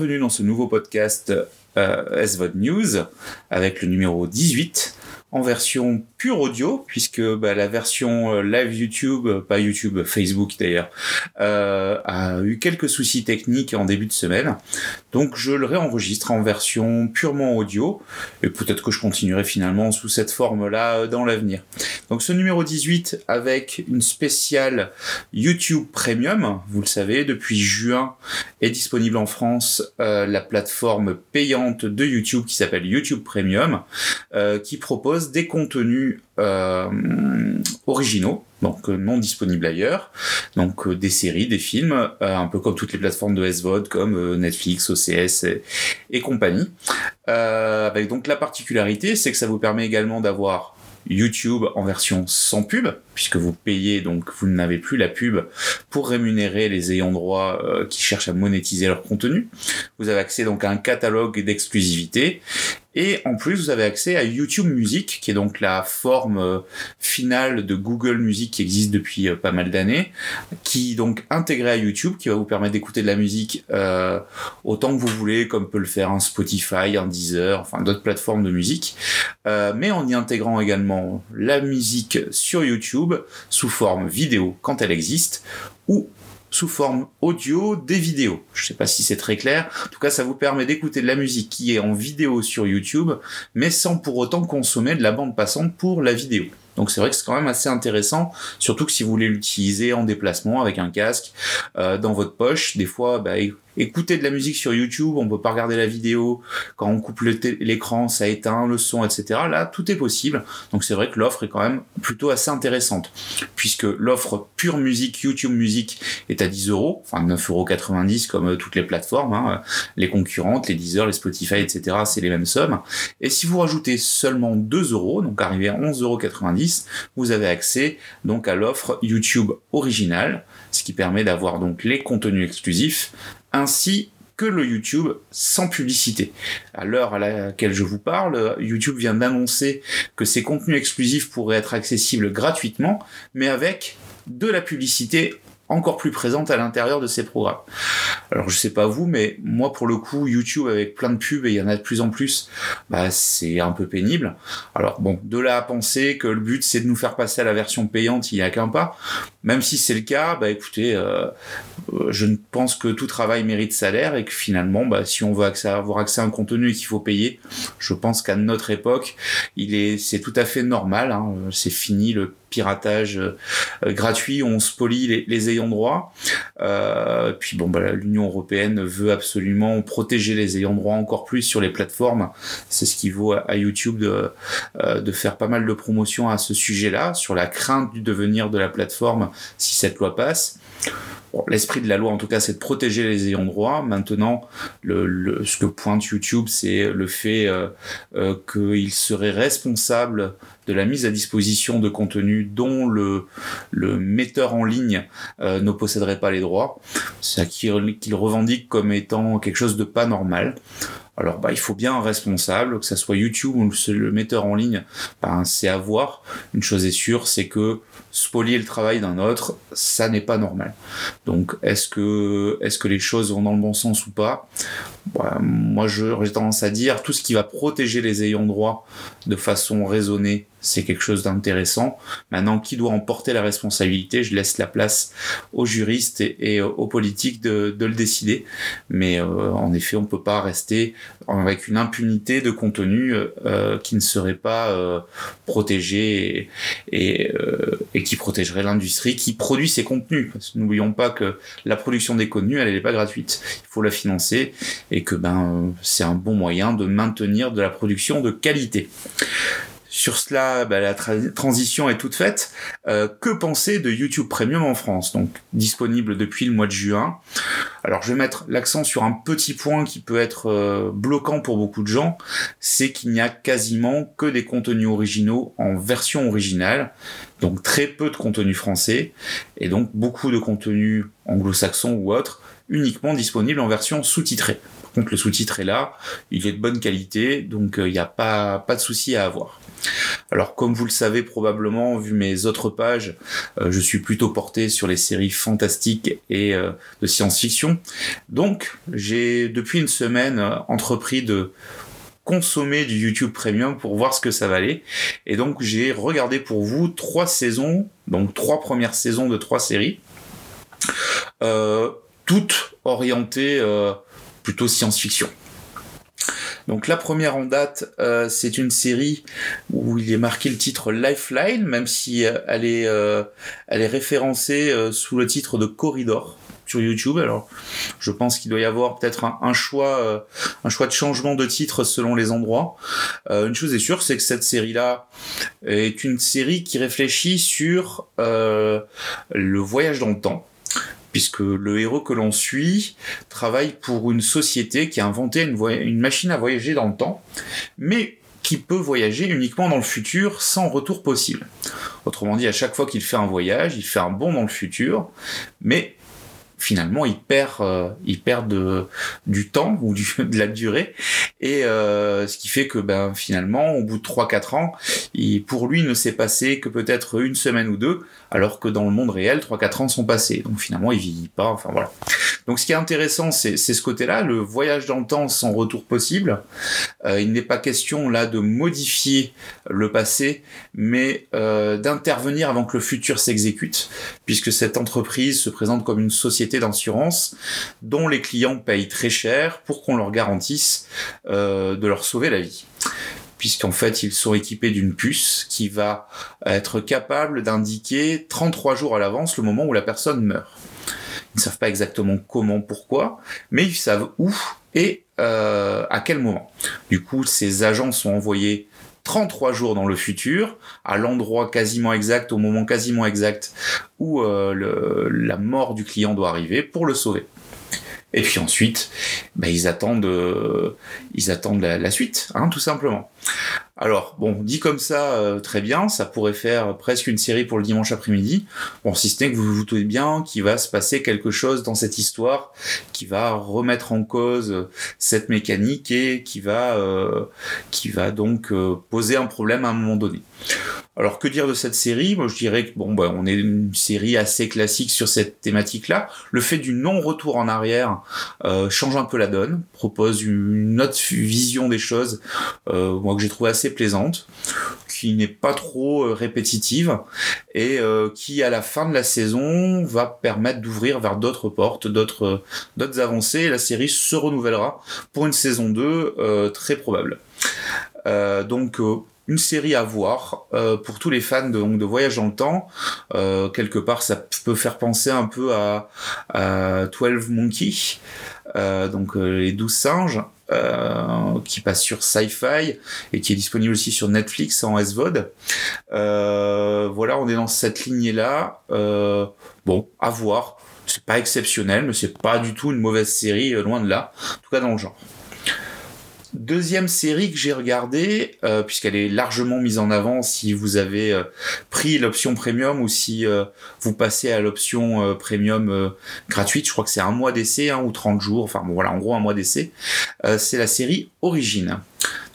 bienvenue dans ce nouveau podcast euh, SVOD News avec le numéro 18 en version pure audio, puisque bah, la version euh, live YouTube, euh, pas YouTube, Facebook d'ailleurs, euh, a eu quelques soucis techniques en début de semaine. Donc je le réenregistre en version purement audio, et peut-être que je continuerai finalement sous cette forme-là dans l'avenir. Donc ce numéro 18 avec une spéciale YouTube Premium, vous le savez, depuis juin est disponible en France la plateforme payante de YouTube qui s'appelle YouTube Premium, qui propose des contenus euh, originaux, donc euh, non disponibles ailleurs, donc euh, des séries, des films, un peu comme toutes les plateformes de SVOD comme Netflix, OCS et compagnie. avec donc la particularité, c'est que ça vous permet également d'avoir YouTube en version sans pub, puisque vous payez, donc vous n'avez plus la pub pour rémunérer les ayants droit qui cherchent à monétiser leur contenu. Vous avez accès donc à un catalogue d'exclusivité et en plus, vous avez accès à YouTube Music, qui est donc la forme euh, finale de Google Music qui existe depuis euh, pas mal d'années, qui est donc intégré à YouTube, qui va vous permettre d'écouter de la musique autant que vous voulez, comme peut le faire un Spotify, un Deezer, enfin d'autres plateformes de musique, mais en y intégrant également la musique sur YouTube sous forme vidéo quand elle existe ou sous forme audio des vidéos. Je ne sais pas si c'est très clair. En tout cas, ça vous permet d'écouter de la musique qui est en vidéo sur YouTube, mais sans pour autant consommer de la bande passante pour la vidéo. Donc c'est vrai que c'est quand même assez intéressant, surtout que si vous voulez l'utiliser en déplacement avec un casque euh, dans votre poche, des fois, bah, écouter de la musique sur YouTube, on peut pas regarder la vidéo, quand on coupe l'écran, ça éteint le son, etc. Là, tout est possible. Donc c'est vrai que l'offre est quand même plutôt assez intéressante, puisque l'offre pure musique, YouTube musique est à 10 euros, enfin 9,90 euros comme euh, toutes les plateformes, hein, les concurrentes, les Deezer, les Spotify, etc. C'est les mêmes sommes. Et si vous rajoutez seulement 2 euros, donc arrivé à 11,90 euros, vous avez accès donc à l'offre YouTube originale, ce qui permet d'avoir donc les contenus exclusifs ainsi que le YouTube sans publicité. À l'heure à laquelle je vous parle, YouTube vient d'annoncer que ces contenus exclusifs pourraient être accessibles gratuitement, mais avec de la publicité encore plus présente à l'intérieur de ces programmes. Alors je sais pas vous, mais moi pour le coup YouTube avec plein de pubs et il y en a de plus en plus, bah c'est un peu pénible. Alors bon, de là à penser que le but c'est de nous faire passer à la version payante, il n'y a qu'un pas. Même si c'est le cas, bah écoutez, euh, euh, je ne pense que tout travail mérite salaire et que finalement, bah, si on veut avoir accès à un contenu et qu'il faut payer, je pense qu'à notre époque, il est, c'est tout à fait normal. Hein. c'est fini le piratage euh, gratuit, on spolie les, ayants droit. Euh, puis bon, bah, l'Union européenne veut absolument protéger les ayants droit encore plus sur les plateformes. C'est ce qui vaut à, YouTube de, euh, de faire pas mal de promotions à ce sujet-là, sur la crainte du devenir de la plateforme si cette loi passe. L'esprit de la loi, en tout cas, c'est de protéger les ayants droit. Maintenant, le, ce que pointe YouTube, c'est le fait euh, euh, qu'il serait responsable de la mise à disposition de contenu dont le, le metteur en ligne euh, ne posséderait pas les droits. C'est qu'il revendique comme étant quelque chose de pas normal. Alors bah, il faut bien un responsable, que ce soit YouTube ou le metteur en ligne, bah, c'est à voir. Une chose est sûre, c'est que spolier le travail d'un autre, ça n'est pas normal. Donc est-ce que, est-ce que les choses vont dans le bon sens ou pas? Bah, Moi j'ai tendance à dire tout ce qui va protéger les ayants droit de façon raisonnée c'est quelque chose d'intéressant. Maintenant, qui doit en porter la responsabilité Je laisse la place aux juristes et, aux politiques de, le décider. Mais euh, en effet, on ne peut pas rester avec une impunité de contenu euh, qui ne serait pas euh, protégé et, et, qui protégerait l'industrie qui produit ces contenus. N'oublions pas que la production des contenus, elle n'est pas gratuite. Il faut la financer et que ben c'est un bon moyen de maintenir de la production de qualité. Sur cela, bah, la transition est toute faite. Euh, que penser de YouTube Premium en France Donc disponible depuis le mois de juin? Alors je vais mettre l'accent sur un petit point qui peut être euh, bloquant pour beaucoup de gens, c'est qu'il n'y a quasiment que des contenus originaux en version originale, donc très peu de contenus français, et donc beaucoup de contenus anglo-saxons ou autres uniquement disponibles en version sous-titrée. Par contre, le sous-titre est là, il est de bonne qualité, donc il euh, n'y a pas, pas de souci à avoir. Alors comme vous le savez probablement, vu mes autres pages, euh, je suis plutôt porté sur les séries fantastiques et euh, de science-fiction. Donc j'ai depuis une semaine entrepris de consommer du YouTube Premium pour voir ce que ça valait. Et donc j'ai regardé pour vous trois saisons, donc trois premières saisons de trois séries, toutes orientées plutôt science-fiction. Donc la première en date, euh, c'est une série où il est marqué le titre Lifeline, même si euh, elle est, euh, elle est référencée sous le titre de Corridor sur YouTube. Alors, je pense qu'il doit y avoir peut-être un, choix, un choix de changement de titre selon les endroits. une chose est sûre, c'est que cette série-là est une série qui réfléchit sur le voyage dans le temps puisque le héros que l'on suit travaille pour une société qui a inventé une, machine à voyager dans le temps, mais qui peut voyager uniquement dans le futur sans retour possible. Autrement dit, à chaque fois qu'il fait un voyage, il fait un bond dans le futur, mais finalement il perd euh, il perd de, du temps ou de la durée. Et euh, ce qui fait que ben finalement au bout de 3 4 ans il, pour lui ne s'est passé que peut-être une semaine ou deux alors que dans le monde réel 3 4 ans sont passés. Donc finalement il vieillit pas enfin voilà. Donc ce qui est intéressant c'est ce côté-là. Le voyage dans le temps sans retour possible euh, il n'est pas question là de modifier le passé mais d'intervenir avant que le futur s'exécute puisque cette entreprise se présente comme une société d'assurance dont les clients payent très cher pour qu'on leur garantisse euh, de leur sauver la vie puisqu'en fait ils sont équipés d'une puce qui va être capable d'indiquer 33 jours à l'avance le moment où la personne meurt. Ils ne savent pas exactement comment, pourquoi, mais ils savent où et euh, à quel moment. Du coup, ces agents sont envoyés 33 jours dans le futur, à l'endroit quasiment exact, au moment quasiment exact où euh, la mort du client doit arriver pour le sauver. Et puis ensuite, bah, ils attendent, euh, ils attendent la, suite, hein, tout simplement. Alors, bon, dit comme ça, euh, très bien, ça pourrait faire presque une série pour le dimanche après-midi. Bon, si ce n'est que vous vous doutez bien qu'il va se passer quelque chose dans cette histoire qui va remettre en cause cette mécanique et qui va, euh, qui va donc poser un problème à un moment donné. Alors que dire de cette série? Moi je dirais que bon bah, on est une série assez classique sur cette thématique-là. Le fait du non-retour en arrière euh, change un peu la donne, propose une autre vision des choses, euh, moi que j'ai trouvé assez plaisante, qui n'est pas trop euh, répétitive et qui à la fin de la saison va permettre d'ouvrir vers d'autres portes, d'autres d'autres avancées. Et la série se renouvellera pour une saison 2 très probable. donc une série à voir euh, pour tous les fans de, voyage dans le temps. Euh, quelque part, ça peut faire penser un peu à, à 12 Monkeys, euh, donc les 12 singes. Qui passe sur Sci-Fi et qui est disponible aussi sur Netflix en SVOD. voilà, on est dans cette lignée-là. bon, à voir. C'est pas exceptionnel, mais c'est pas du tout une mauvaise série, loin de là. En tout cas, dans le genre. Deuxième série que j'ai regardée, euh, puisqu'elle est largement mise en avant si vous avez euh, pris l'option premium ou si euh, vous passez à l'option premium gratuite, je crois que c'est un mois d'essai hein, ou 30 jours, enfin bon voilà, en gros un mois d'essai, c'est la série Origine.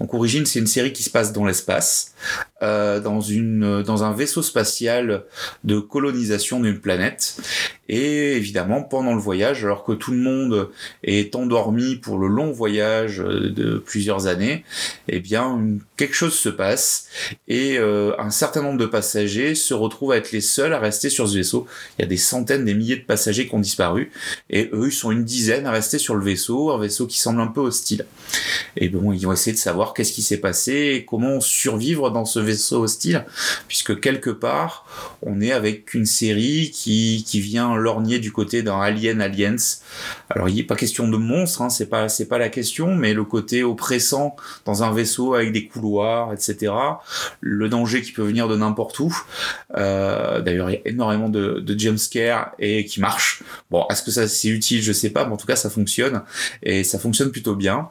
Donc Origine, c'est une série qui se passe dans l'espace, euh, dans une dans un vaisseau spatial de colonisation d'une planète. Et évidemment, pendant le voyage, alors que tout le monde est endormi pour le long voyage de plusieurs années, eh bien quelque chose se passe et euh, un certain nombre de passagers se retrouvent à être les seuls à rester sur ce vaisseau. Il y a des centaines, des milliers de passagers qui ont disparu et eux, ils sont une dizaine à rester sur le vaisseau, un vaisseau qui semble un peu hostile. Et bon, ils vont essayer de qu'est-ce qui s'est passé et comment survivre dans ce vaisseau hostile, puisque quelque part, on est avec une série qui, qui vient lorgner du côté d'un Alien Aliens. Alors, il n'est pas question de monstre, hein, c'est pas, pas la question, mais le côté oppressant dans un vaisseau avec des couloirs, etc. Le danger qui peut venir de n'importe où. Euh, d'ailleurs, il y a énormément de, de jumpscares et qui marchent. Bon, est-ce que ça c'est utile? Je sais pas, mais en tout cas, ça fonctionne et ça fonctionne plutôt bien.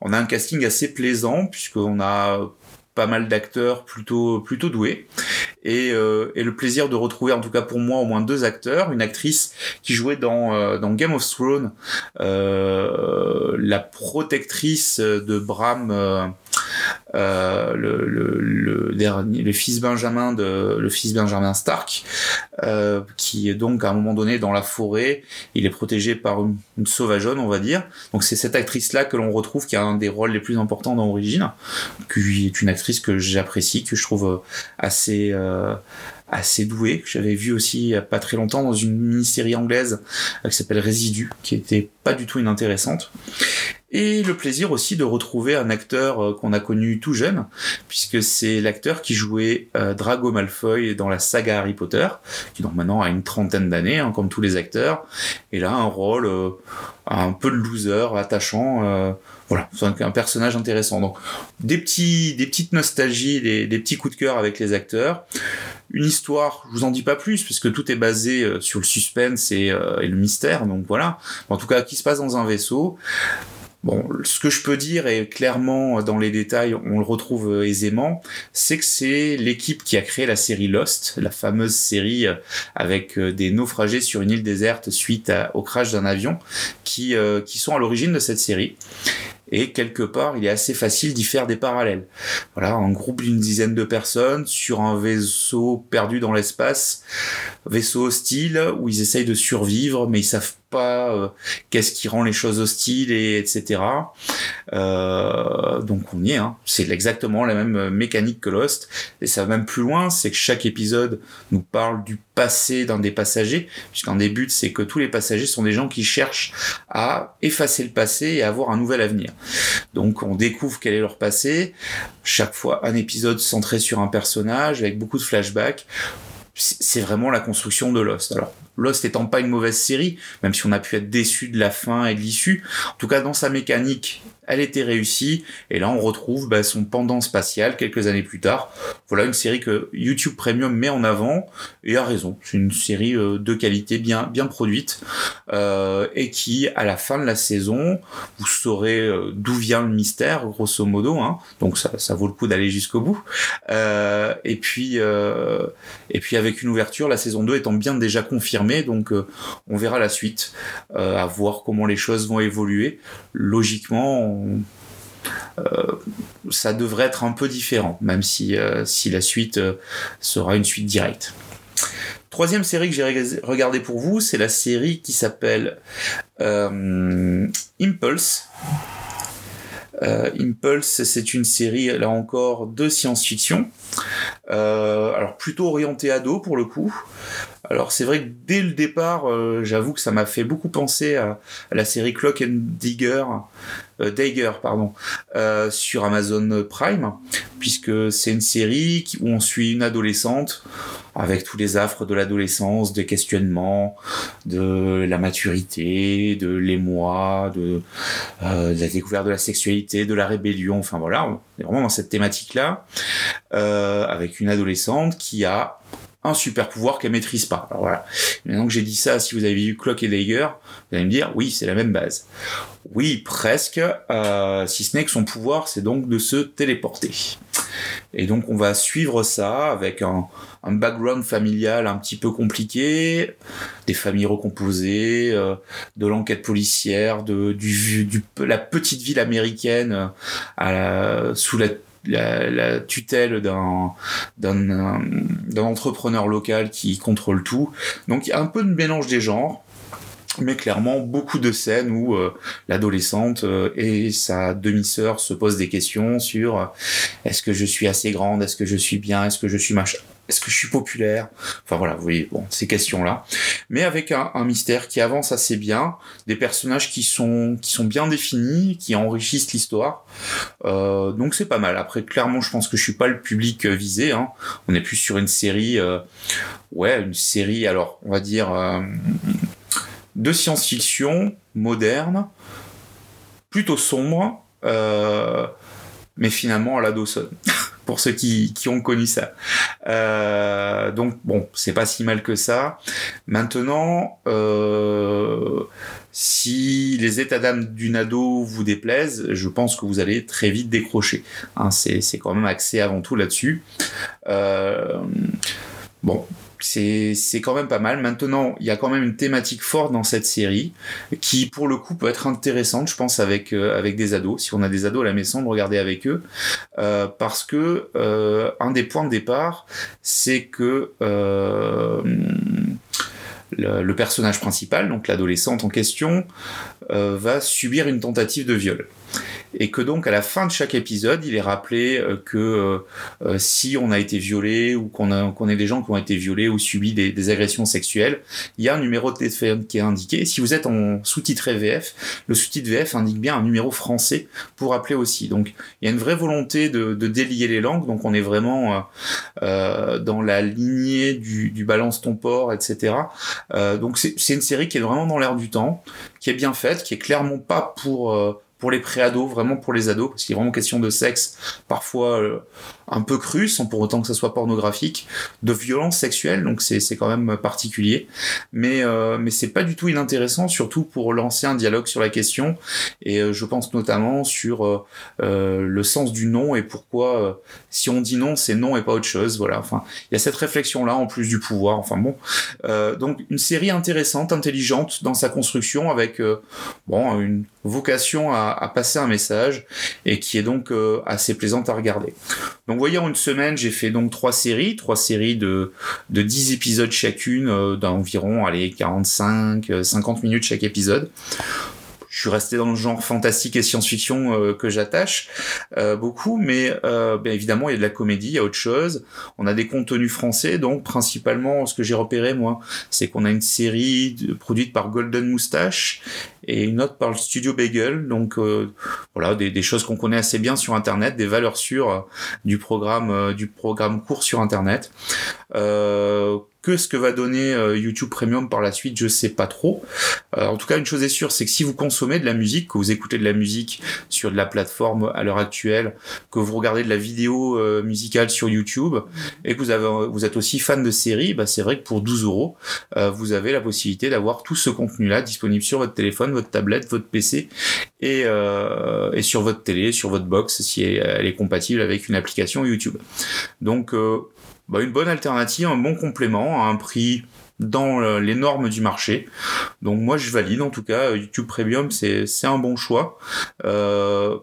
On a un casting assez plaisant puisqu'on a pas mal d'acteurs plutôt doués. Et, euh, et, le plaisir de retrouver en tout cas pour moi au moins deux acteurs. Une actrice qui jouait dans euh, Game of Thrones euh, la protectrice de Bram euh, le, le, dernier, le fils Benjamin de le fils Benjamin Stark, euh, qui est donc à un moment donné dans la forêt. Il est protégé par une, une sauvageonne, on va dire. Donc c'est cette actrice-là que l'on retrouve qui a un des rôles les plus importants dans Origine, qui est une actrice que j'apprécie, que je trouve assez euh, assez douée, que j'avais vu aussi il y a pas très longtemps dans une mini-série anglaise qui s'appelle Résidu, qui était pas du tout inintéressante. Et le plaisir aussi de retrouver un acteur euh, qu'on a connu tout jeune, puisque c'est l'acteur qui jouait euh, Drago Malfoy dans la saga Harry Potter, qui donc maintenant a une trentaine d'années, hein, comme tous les acteurs, et là un rôle euh, un peu de loser, attachant. voilà, c'est un, personnage intéressant. Donc des petits, des petites nostalgies, des, petits coups de cœur avec les acteurs. Une histoire, je vous en dis pas plus, puisque tout est basé sur le suspense et le mystère. Donc voilà. En tout cas, qui se passe dans un vaisseau. Bon, ce que je peux dire, et clairement dans les détails, on le retrouve euh, aisément, c'est que c'est l'équipe qui a créé la série Lost, la fameuse série euh, avec euh, des naufragés sur une île déserte suite au crash d'un avion, qui, qui sont à l'origine de cette série et quelque part il est assez facile d'y faire des parallèles. Voilà, un groupe d'une dizaine de personnes sur un vaisseau perdu dans l'espace, vaisseau hostile où ils essayent de survivre mais ils savent pas euh, qu'est-ce qui rend les choses hostiles et etc. Euh, donc on y est, hein. c'est exactement la même mécanique que Lost et ça va même plus loin, c'est que chaque épisode nous parle du passé d'un des passagers, puisqu'un des buts c'est que tous les passagers sont des gens qui cherchent à effacer le passé et avoir un nouvel avenir. Donc on découvre quel est leur passé, chaque fois un épisode centré sur un personnage avec beaucoup de flashbacks c'est vraiment la construction de Lost. Alors, Lost étant pas une mauvaise série, même si on a pu être déçu de la fin et de l'issue, en tout cas dans sa mécanique elle était réussie, et là on retrouve bah, son pendant spatial quelques années plus tard. Voilà une série que YouTube Premium met en avant, et a raison, c'est une série euh, de qualité bien, produite, euh, et qui, à la fin de la saison, vous saurez euh, d'où vient le mystère, grosso modo, hein. donc ça, ça vaut le coup d'aller jusqu'au bout. et puis, et puis avec une ouverture, la saison 2 étant bien déjà confirmée, donc on verra la suite, à voir comment les choses vont évoluer. Logiquement, euh, ça devrait être un peu différent, même si, euh, si la suite euh, sera une suite directe. Troisième série que j'ai regardée pour vous, c'est la série qui s'appelle Impulse. Impulse, c'est une série, là encore, de science-fiction. alors plutôt orientée ado pour le coup. Alors c'est vrai que dès le départ, j'avoue que ça m'a fait beaucoup penser à, la série Clock and Digger euh, Dagger, pardon, euh, sur Amazon Prime, puisque c'est une série où on suit une adolescente avec tous les affres de l'adolescence, des questionnements, de la maturité, de l'émoi, de, euh, de, la découverte de la sexualité, de la rébellion, enfin voilà, on est vraiment dans cette thématique-là, euh, avec une adolescente qui a un super pouvoir qu'elle maîtrise pas. Alors voilà. Maintenant que j'ai dit ça, si vous avez vu Clock et Dagger, vous allez me dire, oui, c'est la même base. Oui, presque, euh, si ce n'est que son pouvoir, c'est donc de se téléporter. Et donc on va suivre ça avec un, background familial un petit peu compliqué, des familles recomposées, euh, de l'enquête policière, de du, la petite ville américaine euh, sous la la, tutelle d'un d'un entrepreneur local qui contrôle tout. Donc il y a un peu de mélange des genres mais clairement beaucoup de scènes où euh, l'adolescente euh, et sa demi-sœur se posent des questions sur euh, est-ce que je suis assez grande, est-ce que je suis bien, est-ce que je suis machin, est-ce que je suis populaire? Enfin voilà, vous voyez, bon, ces questions-là. Mais avec un, un, mystère qui avance assez bien, des personnages qui sont, qui sont bien définis, qui enrichissent l'histoire. Euh, donc c'est pas mal. Après, clairement, je pense que je suis pas le public euh, visé. Hein. On est plus sur une série, euh, ouais, une série, alors, on va dire, euh, de science-fiction moderne, plutôt sombre, euh, mais finalement à la Dawson. pour ceux qui, ont connu ça. Euh, donc bon, c'est pas si mal que ça. Maintenant, euh, si les états d'âme d'une ado vous déplaisent, je pense que vous allez très vite décrocher. Hein, c'est quand même axé avant tout là-dessus. Bon, c'est quand même pas mal. Maintenant, il y a quand même une thématique forte dans cette série qui, pour le coup, peut être intéressante, je pense, avec euh, avec des ados. Si on a des ados à la maison, de regarder avec eux, euh, parce que euh, un des points de départ, c'est que euh, le, le personnage principal, donc l'adolescente en question, va subir une tentative de viol et que donc à la fin de chaque épisode, il est rappelé euh, que euh, euh, si on a été violé ou qu'on a qu'on ait des gens qui ont été violés ou subi des, des, agressions sexuelles, il y a un numéro de téléphone qui est indiqué. si vous êtes en sous-titré VF, le sous-titre VF indique bien un numéro français pour appeler aussi. Donc il y a une vraie volonté de, de délier les langues. Donc on est vraiment euh, dans la lignée du, du balance ton port, etc. Euh, donc c'est une série qui est vraiment dans l'air du temps, qui est bien faite, qui est clairement pas pour pour les pré-ados, vraiment pour les ados, parce qu'il est vraiment question de sexe, parfois euh, un peu cru, sans pour autant que ça soit pornographique, de violence sexuelle, donc c'est quand même particulier. Mais, euh, mais c'est pas du tout inintéressant, surtout pour lancer un dialogue sur la question, et euh, je pense notamment sur euh, euh le sens du non et pourquoi euh, si on dit non, c'est non et pas autre chose. Voilà, enfin, il y a cette réflexion-là en plus du pouvoir, enfin bon. donc une série intéressante, intelligente dans sa construction, avec bon, une vocation à, passer un message, et qui est donc assez plaisante à regarder. Donc vous voyez, en une semaine, j'ai fait donc trois séries, trois séries de, de 10 épisodes chacune, euh, d'environ, allez, 45, 50 minutes chaque épisode je suis resté dans le genre fantastique et science-fiction euh, que j'attache euh, beaucoup, mais euh, évidemment il y a de la comédie, il y a autre chose. On a des contenus français, donc principalement ce que j'ai repéré moi, c'est qu'on a une série produite par Golden Moustache et une autre par le Studio Bagel, donc euh, voilà des, des choses qu'on connaît assez bien sur Internet, des valeurs sûres du programme du programme court sur Internet. Euh, que ce que va donner euh, YouTube Premium par la suite, je sais pas trop. Euh, en tout cas, une chose est sûre, c'est que si vous consommez de la musique, que vous écoutez de la musique sur de la plateforme à l'heure actuelle, que vous regardez de la vidéo euh, musicale sur YouTube et que vous avez, vous êtes aussi fan de séries, bah c'est vrai que pour 12 euros, euh, vous avez la possibilité d'avoir tout ce contenu-là disponible sur votre téléphone, votre tablette, votre PC et, euh, et sur votre télé, sur votre box si elle est compatible avec une application YouTube. Donc bah, une bonne alternative, un bon complément à un prix dans les normes du marché. Donc moi je valide en tout cas YouTube Premium c'est un bon choix. Euh,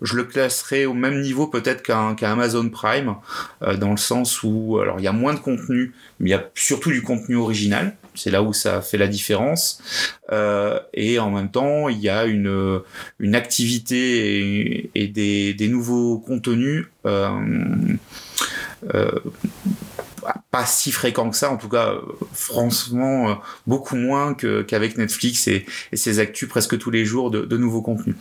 je le classerai au même niveau peut-être qu'un qu Amazon Prime euh, dans le sens où alors il y a moins de contenu mais il y a surtout du contenu original c'est là où ça fait la différence euh, et en même temps il y a une une activité et, et des, des nouveaux contenus Uh, pas si fréquent que ça, en tout cas, franchement, euh, beaucoup moins qu'avec Netflix et, et, ses actus presque tous les jours de, de, nouveaux contenus.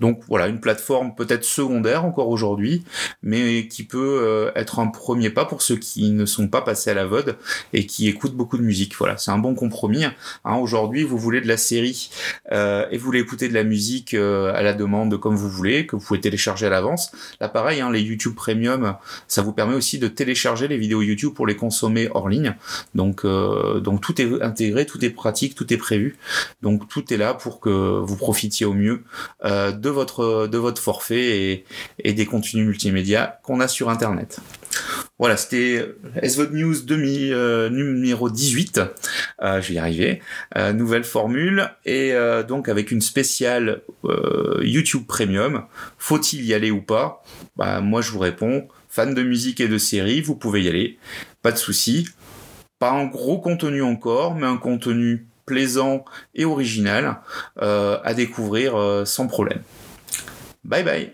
Donc voilà, une plateforme peut-être secondaire encore aujourd'hui, mais qui peut euh, être un premier pas pour ceux qui ne sont pas passés à la VOD et qui écoutent beaucoup de musique. Voilà, c'est un bon compromis. Hein, aujourd'hui, vous voulez de la série euh, et vous voulez écouter de la musique euh, à la demande comme vous voulez, que vous pouvez télécharger à l'avance. Là, pareil, hein, les YouTube Premium, ça vous permet aussi de télécharger les vidéos YouTube pour les consommer hors ligne. Donc, euh, donc tout est intégré, tout est pratique, tout est prévu. Donc tout est là pour que vous profitiez au mieux euh, de votre de votre forfait et, et des contenus multimédia qu'on a sur Internet. Voilà, c'était SVOD News demi, euh, numéro 18. Euh, je vais y arriver. Euh, nouvelle formule. Et euh, donc avec une spéciale euh, YouTube Premium. Faut-il y aller ou pas? Bah, Moi, je vous réponds. Fan de musique et de séries, vous pouvez y aller. Pas de souci. Pas un gros contenu encore, mais un contenu plaisant et original à découvrir sans problème. Bye bye